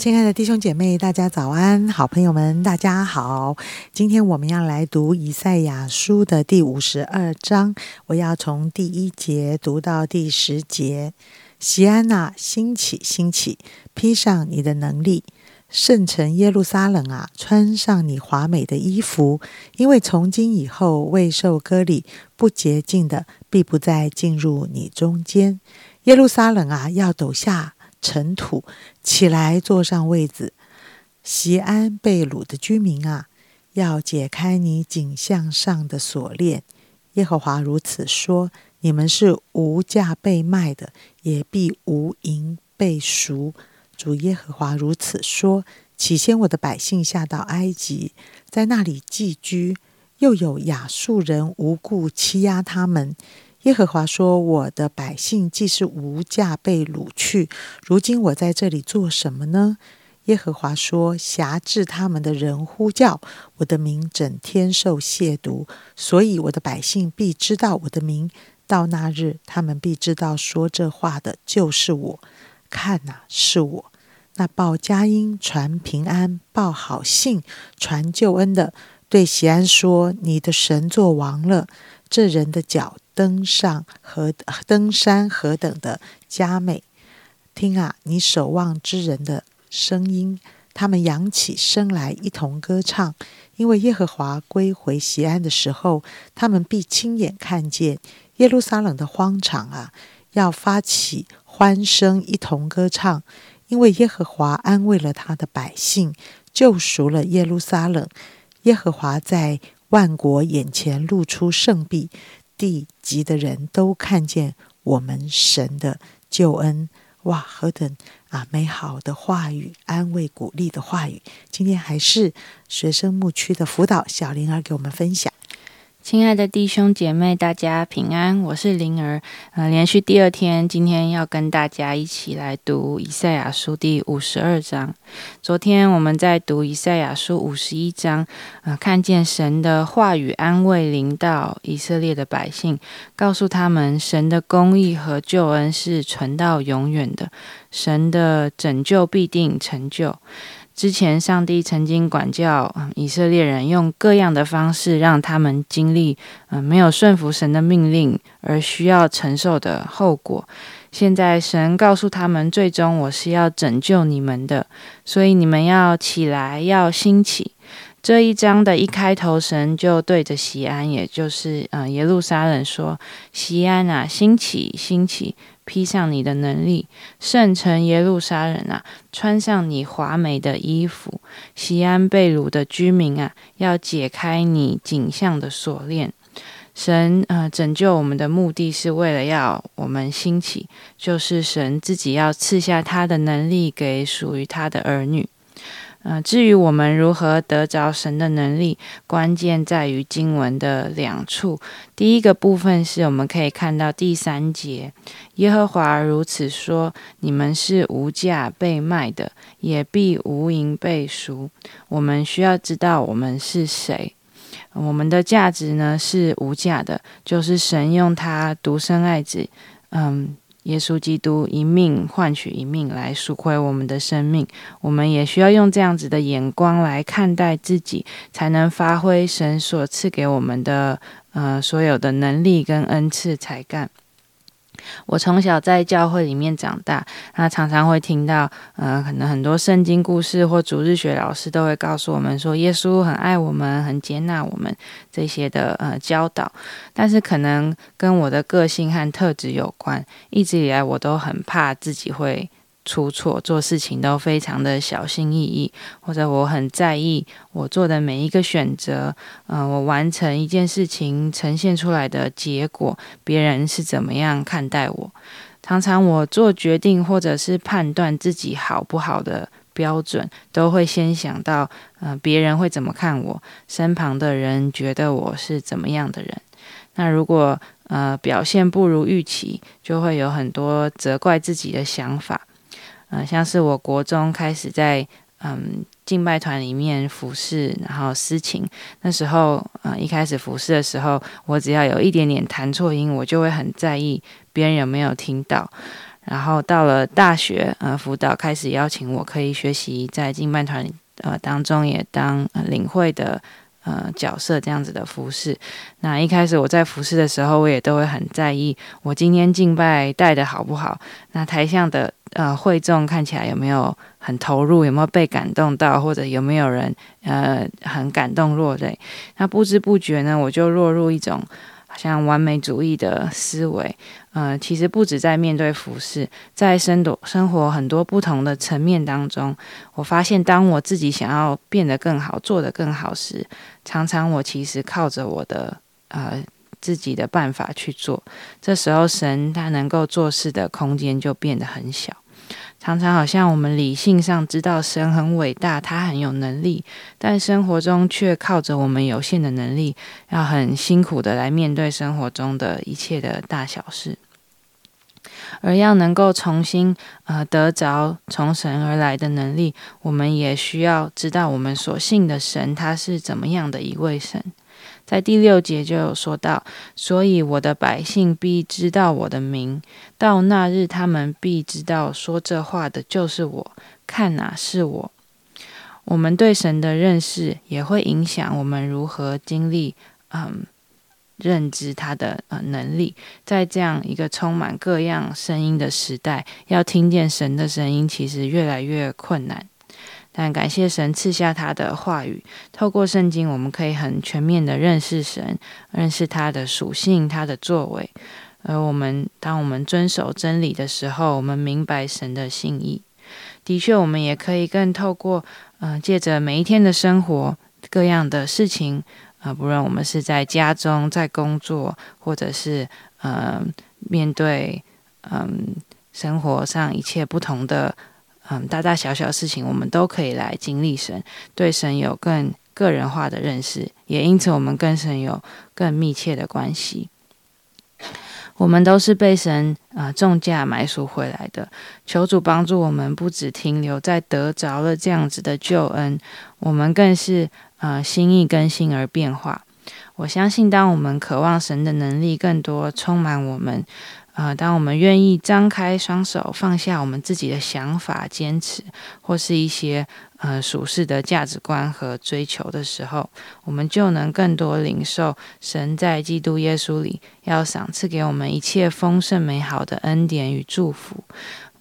亲爱的弟兄姐妹，大家早安！好朋友们，大家好！今天我们要来读以赛亚书的第五十二章，我要从第一节读到第十节。西安娜，兴起，兴起，披上你的能力，圣城耶路撒冷啊，穿上你华美的衣服，因为从今以后，未受割礼、不洁净的，必不再进入你中间。耶路撒冷啊，要抖下。尘土起来，坐上位子。西安被掳的居民啊，要解开你颈项上的锁链。耶和华如此说：你们是无价被卖的，也必无银被赎。主耶和华如此说：起先我的百姓下到埃及，在那里寄居，又有亚述人无故欺压他们。耶和华说：“我的百姓既是无价被掳去，如今我在这里做什么呢？”耶和华说：“辖制他们的人呼叫我的名，整天受亵渎，所以我的百姓必知道我的名。到那日，他们必知道说这话的就是我。看哪，是我那报佳音、传平安、报好信、传救恩的，对喜安说：你的神作王了。这人的脚。”登上何登山何等的佳美！听啊，你守望之人的声音，他们扬起声来，一同歌唱。因为耶和华归回西安的时候，他们必亲眼看见耶路撒冷的荒场啊，要发起欢声，一同歌唱。因为耶和华安慰了他的百姓，救赎了耶路撒冷。耶和华在万国眼前露出圣臂。地级的人都看见我们神的救恩，哇，何等啊美好的话语，安慰鼓励的话语。今天还是学生牧区的辅导小灵儿给我们分享。亲爱的弟兄姐妹，大家平安，我是灵儿。呃，连续第二天，今天要跟大家一起来读以赛亚书第五十二章。昨天我们在读以赛亚书五十一章，呃，看见神的话语安慰临到以色列的百姓，告诉他们神的公义和救恩是存到永远的，神的拯救必定成就。之前，上帝曾经管教以色列人，用各样的方式让他们经历，嗯，没有顺服神的命令而需要承受的后果。现在，神告诉他们，最终我是要拯救你们的，所以你们要起来，要兴起。这一章的一开头，神就对着西安，也就是嗯耶路撒冷说：“西安啊，兴起，兴起。”披上你的能力，圣城耶路撒冷啊，穿上你华美的衣服。西安贝鲁的居民啊，要解开你景象的锁链。神呃，拯救我们的目的是为了要我们兴起，就是神自己要赐下他的能力给属于他的儿女。呃，至于我们如何得着神的能力，关键在于经文的两处。第一个部分是我们可以看到第三节，耶和华如此说：“你们是无价被卖的，也必无银被赎。”我们需要知道我们是谁，我们的价值呢是无价的，就是神用他独生爱子，嗯。耶稣基督一命换取一命来赎回我们的生命，我们也需要用这样子的眼光来看待自己，才能发挥神所赐给我们的呃所有的能力跟恩赐才干。我从小在教会里面长大，那常常会听到，呃，可能很多圣经故事或主日学老师都会告诉我们说，耶稣很爱我们，很接纳我们这些的呃教导。但是可能跟我的个性和特质有关，一直以来我都很怕自己会。出错，做事情都非常的小心翼翼，或者我很在意我做的每一个选择，嗯，我完成一件事情呈现出来的结果，别人是怎么样看待我？常常我做决定或者是判断自己好不好的标准，都会先想到，嗯，别人会怎么看我，身旁的人觉得我是怎么样的人？那如果呃表现不如预期，就会有很多责怪自己的想法。嗯，像是我国中开始在嗯敬拜团里面服侍，然后私情。那时候，呃，一开始服侍的时候，我只要有一点点弹错音，我就会很在意别人有没有听到。然后到了大学，呃，辅导开始邀请我可以学习在敬拜团呃当中也当领会的。呃，角色这样子的服饰，那一开始我在服饰的时候，我也都会很在意，我今天敬拜带的好不好？那台上的呃会众看起来有没有很投入，有没有被感动到，或者有没有人呃很感动落泪？那不知不觉呢，我就落入一种。好像完美主义的思维，呃，其实不止在面对服饰，在生多生活很多不同的层面当中，我发现，当我自己想要变得更好，做得更好时，常常我其实靠着我的呃自己的办法去做，这时候神他能够做事的空间就变得很小。常常好像我们理性上知道神很伟大，他很有能力，但生活中却靠着我们有限的能力，要很辛苦的来面对生活中的一切的大小事。而要能够重新呃得着从神而来的能力，我们也需要知道我们所信的神他是怎么样的一位神。在第六节就有说到，所以我的百姓必知道我的名，到那日他们必知道说这话的就是我。看哪，是我。我们对神的认识也会影响我们如何经历，嗯，认知他的呃能力。在这样一个充满各样声音的时代，要听见神的声音，其实越来越困难。但感谢神赐下他的话语，透过圣经，我们可以很全面的认识神，认识他的属性、他的作为。而我们当我们遵守真理的时候，我们明白神的心意。的确，我们也可以更透过，嗯，借着每一天的生活各样的事情，啊，不论我们是在家中、在工作，或者是嗯面对嗯生活上一切不同的。嗯，大大小小事情，我们都可以来经历神，对神有更个人化的认识，也因此我们跟神有更密切的关系。我们都是被神啊重价买赎回来的，求主帮助我们，不只停留在得着了这样子的救恩，我们更是呃心意更新而变化。我相信，当我们渴望神的能力更多充满我们。啊，当我们愿意张开双手，放下我们自己的想法、坚持，或是一些呃俗世的价值观和追求的时候，我们就能更多领受神在基督耶稣里要赏赐给我们一切丰盛美好的恩典与祝福。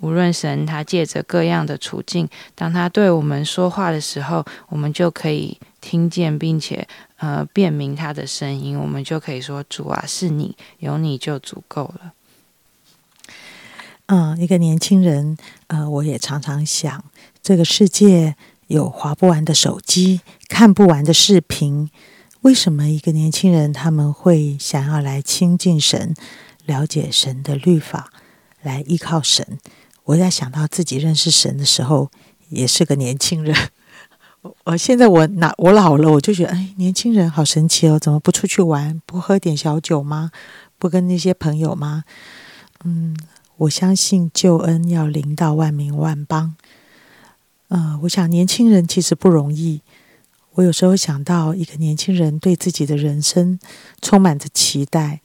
无论神他借着各样的处境，当他对我们说话的时候，我们就可以听见，并且呃辨明他的声音，我们就可以说：“主啊，是你，有你就足够了。”嗯，一个年轻人，呃，我也常常想，这个世界有划不完的手机，看不完的视频，为什么一个年轻人他们会想要来亲近神，了解神的律法，来依靠神？我在想到自己认识神的时候，也是个年轻人。我现在我哪我老了，我就觉得，哎，年轻人好神奇哦，怎么不出去玩，不喝点小酒吗？不跟那些朋友吗？嗯。我相信救恩要临到万民万邦。呃，我想年轻人其实不容易。我有时候想到一个年轻人对自己的人生充满着期待，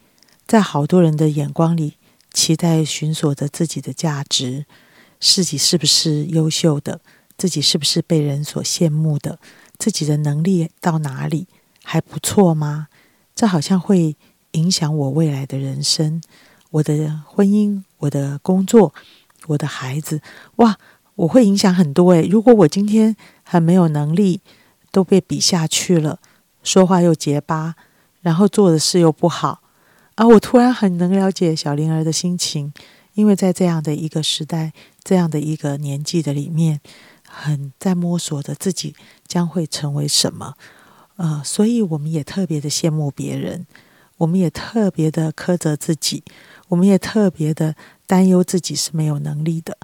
在好多人的眼光里，期待寻索着自己的价值，自己是不是优秀的，自己是不是被人所羡慕的，自己的能力到哪里还不错吗？这好像会影响我未来的人生，我的婚姻。我的工作，我的孩子，哇，我会影响很多诶。如果我今天很没有能力，都被比下去了，说话又结巴，然后做的事又不好，啊，我突然很能了解小灵儿的心情，因为在这样的一个时代，这样的一个年纪的里面，很在摸索着自己将会成为什么，呃，所以我们也特别的羡慕别人，我们也特别的苛责自己。我们也特别的担忧自己是没有能力的。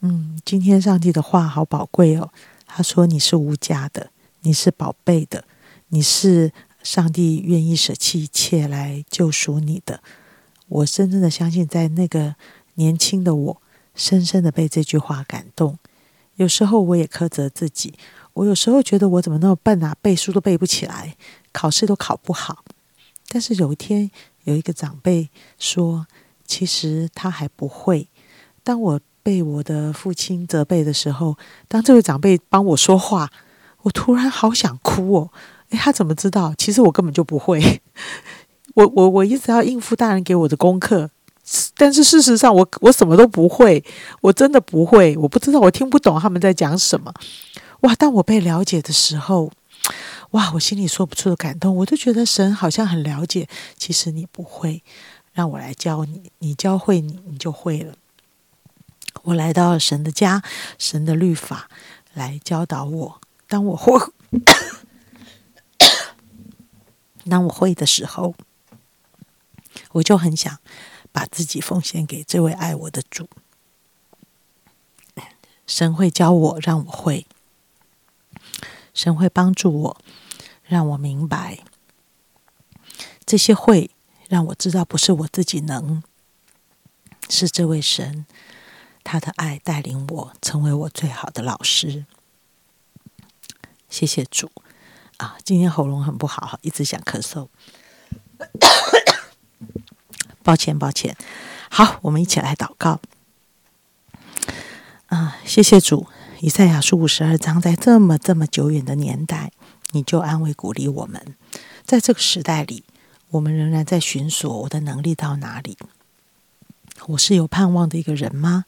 嗯，今天上帝的话好宝贵哦。他说：“你是无价的，你是宝贝的，你是上帝愿意舍弃一切来救赎你的。”我深深的相信，在那个年轻的我，深深的被这句话感动。有时候我也苛责自己，我有时候觉得我怎么那么笨啊，背书都背不起来，考试都考不好。但是有一天。有一个长辈说：“其实他还不会，当我被我的父亲责备的时候，当这位长辈帮我说话，我突然好想哭哦！诶，他怎么知道？其实我根本就不会。我我我一直要应付大人给我的功课，但是事实上我我什么都不会，我真的不会，我不知道，我听不懂他们在讲什么。哇！当我被了解的时候，哇！我心里说不出的感动，我就觉得神好像很了解。其实你不会，让我来教你，你教会你，你就会了。我来到神的家，神的律法来教导我。当我会，当我会的时候。我就很想把自己奉献给这位爱我的主。神会教我，让我会；神会帮助我，让我明白。这些会让我知道，不是我自己能，是这位神他的爱带领我，成为我最好的老师。谢谢主啊！今天喉咙很不好，一直想咳嗽。抱歉，抱歉。好，我们一起来祷告。啊，谢谢主，以赛亚书五十二章，在这么这么久远的年代，你就安慰鼓励我们。在这个时代里，我们仍然在寻索我的能力到哪里？我是有盼望的一个人吗？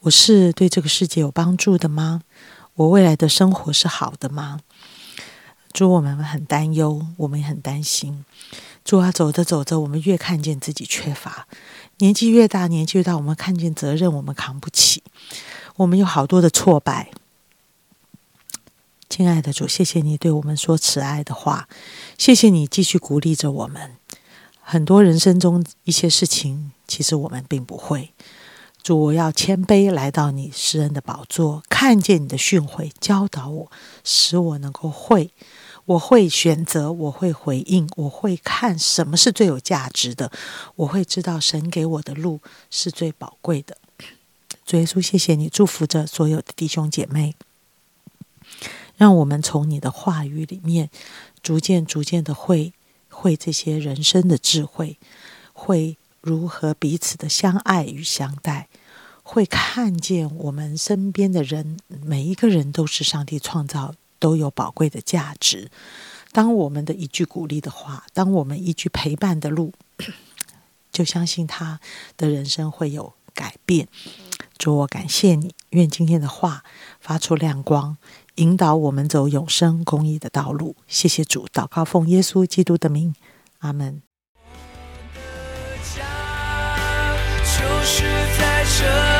我是对这个世界有帮助的吗？我未来的生活是好的吗？主，我们很担忧，我们也很担心。主啊，走着走着，我们越看见自己缺乏；年纪越大，年纪越大，我们看见责任我们扛不起，我们有好多的挫败。亲爱的主，谢谢你对我们说慈爱的话，谢谢你继续鼓励着我们。很多人生中一些事情，其实我们并不会。主，我要谦卑来到你施恩的宝座，看见你的训诲，教导我，使我能够会。我会选择，我会回应，我会看什么是最有价值的，我会知道神给我的路是最宝贵的。主耶稣，谢谢你祝福着所有的弟兄姐妹，让我们从你的话语里面逐渐、逐渐的会会这些人生的智慧，会如何彼此的相爱与相待，会看见我们身边的人，每一个人都是上帝创造。都有宝贵的价值。当我们的一句鼓励的话，当我们一句陪伴的路，就相信他的人生会有改变。主，我感谢你，愿今天的话发出亮光，引导我们走永生公益的道路。谢谢主，祷告奉耶稣基督的名，阿门。就是在这